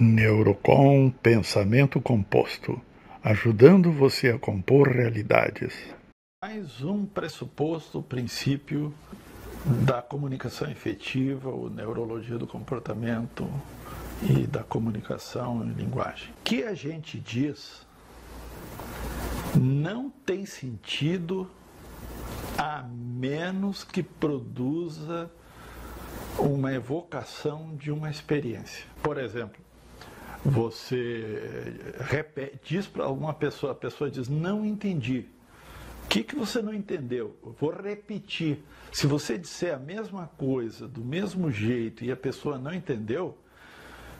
Neurocom Pensamento Composto, ajudando você a compor realidades. Mais um pressuposto, princípio da comunicação efetiva, ou neurologia do comportamento e da comunicação em linguagem. O que a gente diz não tem sentido a menos que produza uma evocação de uma experiência. Por exemplo, você repete, diz para alguma pessoa, a pessoa diz, não entendi. O que, que você não entendeu? Eu vou repetir. Se você disser a mesma coisa, do mesmo jeito, e a pessoa não entendeu,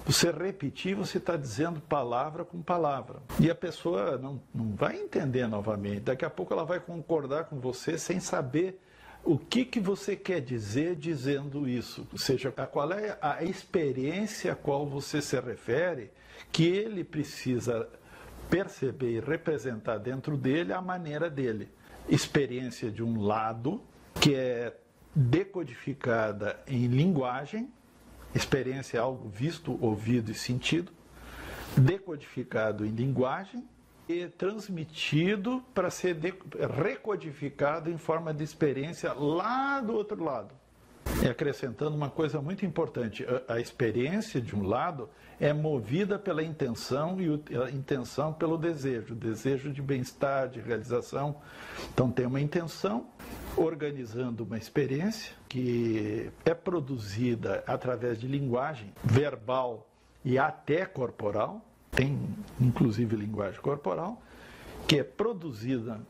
você repetir, você está dizendo palavra com palavra. E a pessoa não, não vai entender novamente. Daqui a pouco ela vai concordar com você sem saber o que, que você quer dizer dizendo isso? Ou seja, qual é a experiência a qual você se refere que ele precisa perceber e representar dentro dele a maneira dele. Experiência de um lado, que é decodificada em linguagem, experiência é algo visto, ouvido e sentido, decodificado em linguagem, transmitido para ser recodificado em forma de experiência lá do outro lado. E acrescentando uma coisa muito importante: a, a experiência de um lado é movida pela intenção e a intenção pelo desejo, desejo de bem-estar, de realização. Então tem uma intenção organizando uma experiência que é produzida através de linguagem verbal e até corporal, tem inclusive linguagem corporal, que é produzida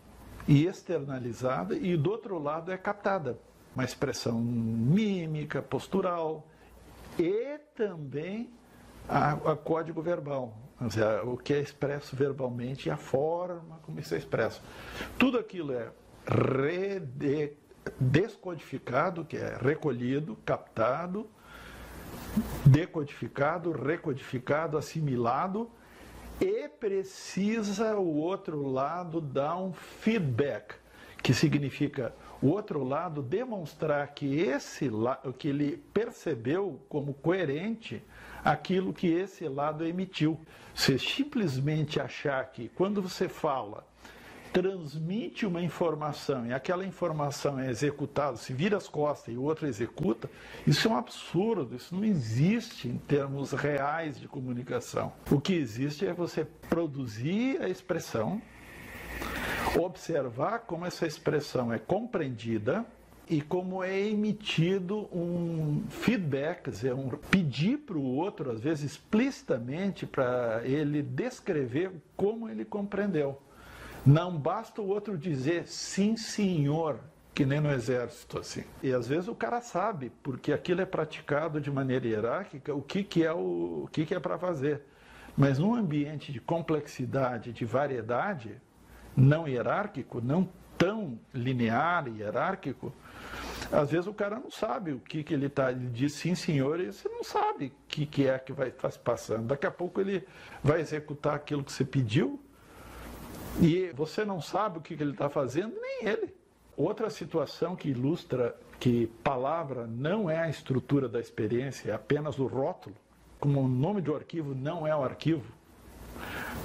e externalizada e do outro lado é captada. Uma expressão mímica, postural e também a, a código verbal, seja, o que é expresso verbalmente e a forma como isso é expresso. Tudo aquilo é rede, descodificado, que é recolhido, captado, decodificado, recodificado, assimilado e precisa o outro lado dar um feedback, que significa o outro lado demonstrar que esse que ele percebeu como coerente aquilo que esse lado emitiu. Você simplesmente achar que quando você fala transmite uma informação e aquela informação é executada, se vira as costas e o outro executa, isso é um absurdo, isso não existe em termos reais de comunicação. O que existe é você produzir a expressão, observar como essa expressão é compreendida e como é emitido um feedback, quer dizer, um pedir para o outro, às vezes explicitamente, para ele descrever como ele compreendeu. Não basta o outro dizer sim, senhor, que nem no exército assim. E às vezes o cara sabe, porque aquilo é praticado de maneira hierárquica, o que, que é o, o que, que é para fazer. Mas num ambiente de complexidade, de variedade, não hierárquico, não tão linear e hierárquico, às vezes o cara não sabe o que, que ele está. Ele diz sim, senhor, e você não sabe o que, que é que vai estar tá se passando. Daqui a pouco ele vai executar aquilo que você pediu, e você não sabe o que ele está fazendo, nem ele. Outra situação que ilustra que palavra não é a estrutura da experiência, é apenas o rótulo. Como o nome do arquivo não é o arquivo,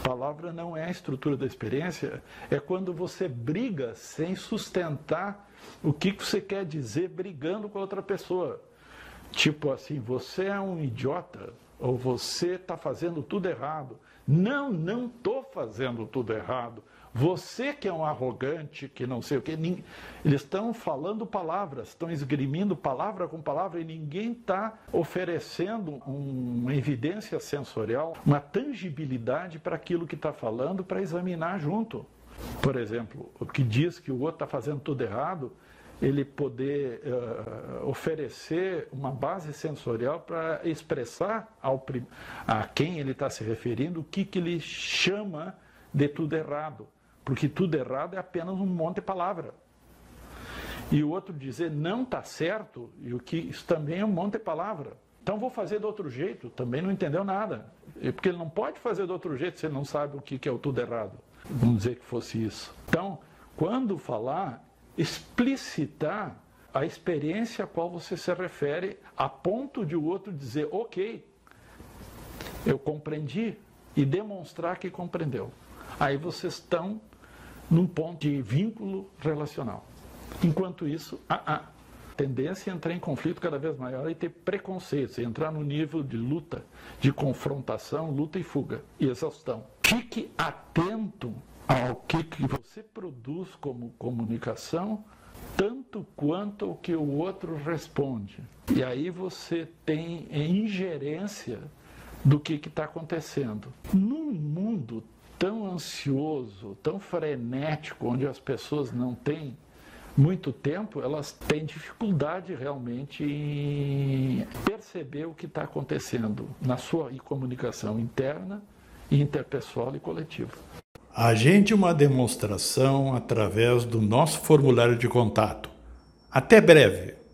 palavra não é a estrutura da experiência, é quando você briga sem sustentar o que você quer dizer brigando com outra pessoa. Tipo assim, você é um idiota, ou você está fazendo tudo errado. Não, não estou fazendo tudo errado. Você que é um arrogante, que não sei o que. Eles estão falando palavras, estão esgrimindo palavra com palavra e ninguém está oferecendo uma evidência sensorial, uma tangibilidade para aquilo que está falando para examinar junto. Por exemplo, o que diz que o outro está fazendo tudo errado, ele poder uh, oferecer uma base sensorial para expressar ao, a quem ele está se referindo o que, que ele chama de tudo errado. Porque tudo errado é apenas um monte de palavra. E o outro dizer não está certo, e o que isso também é um monte de palavra. Então vou fazer de outro jeito, também não entendeu nada. Porque ele não pode fazer de outro jeito se ele não sabe o que, que é o tudo errado. Vamos dizer que fosse isso. Então, quando falar, explicitar a experiência a qual você se refere, a ponto de o outro dizer, ok, Eu compreendi e demonstrar que compreendeu. Aí vocês estão num ponto de vínculo relacional. Enquanto isso, a, tendência é entrar em conflito cada vez maior e ter preconceitos, entrar no nível de luta, de confrontação, luta e fuga e exaustão. Fique atento ao que, que você produz como comunicação, tanto quanto o que o outro responde. E aí você tem ingerência do que está acontecendo. Num mundo tão ansioso, tão frenético, onde as pessoas não têm muito tempo, elas têm dificuldade realmente em perceber o que está acontecendo na sua comunicação interna, interpessoal e coletiva. Agende uma demonstração através do nosso formulário de contato. Até breve!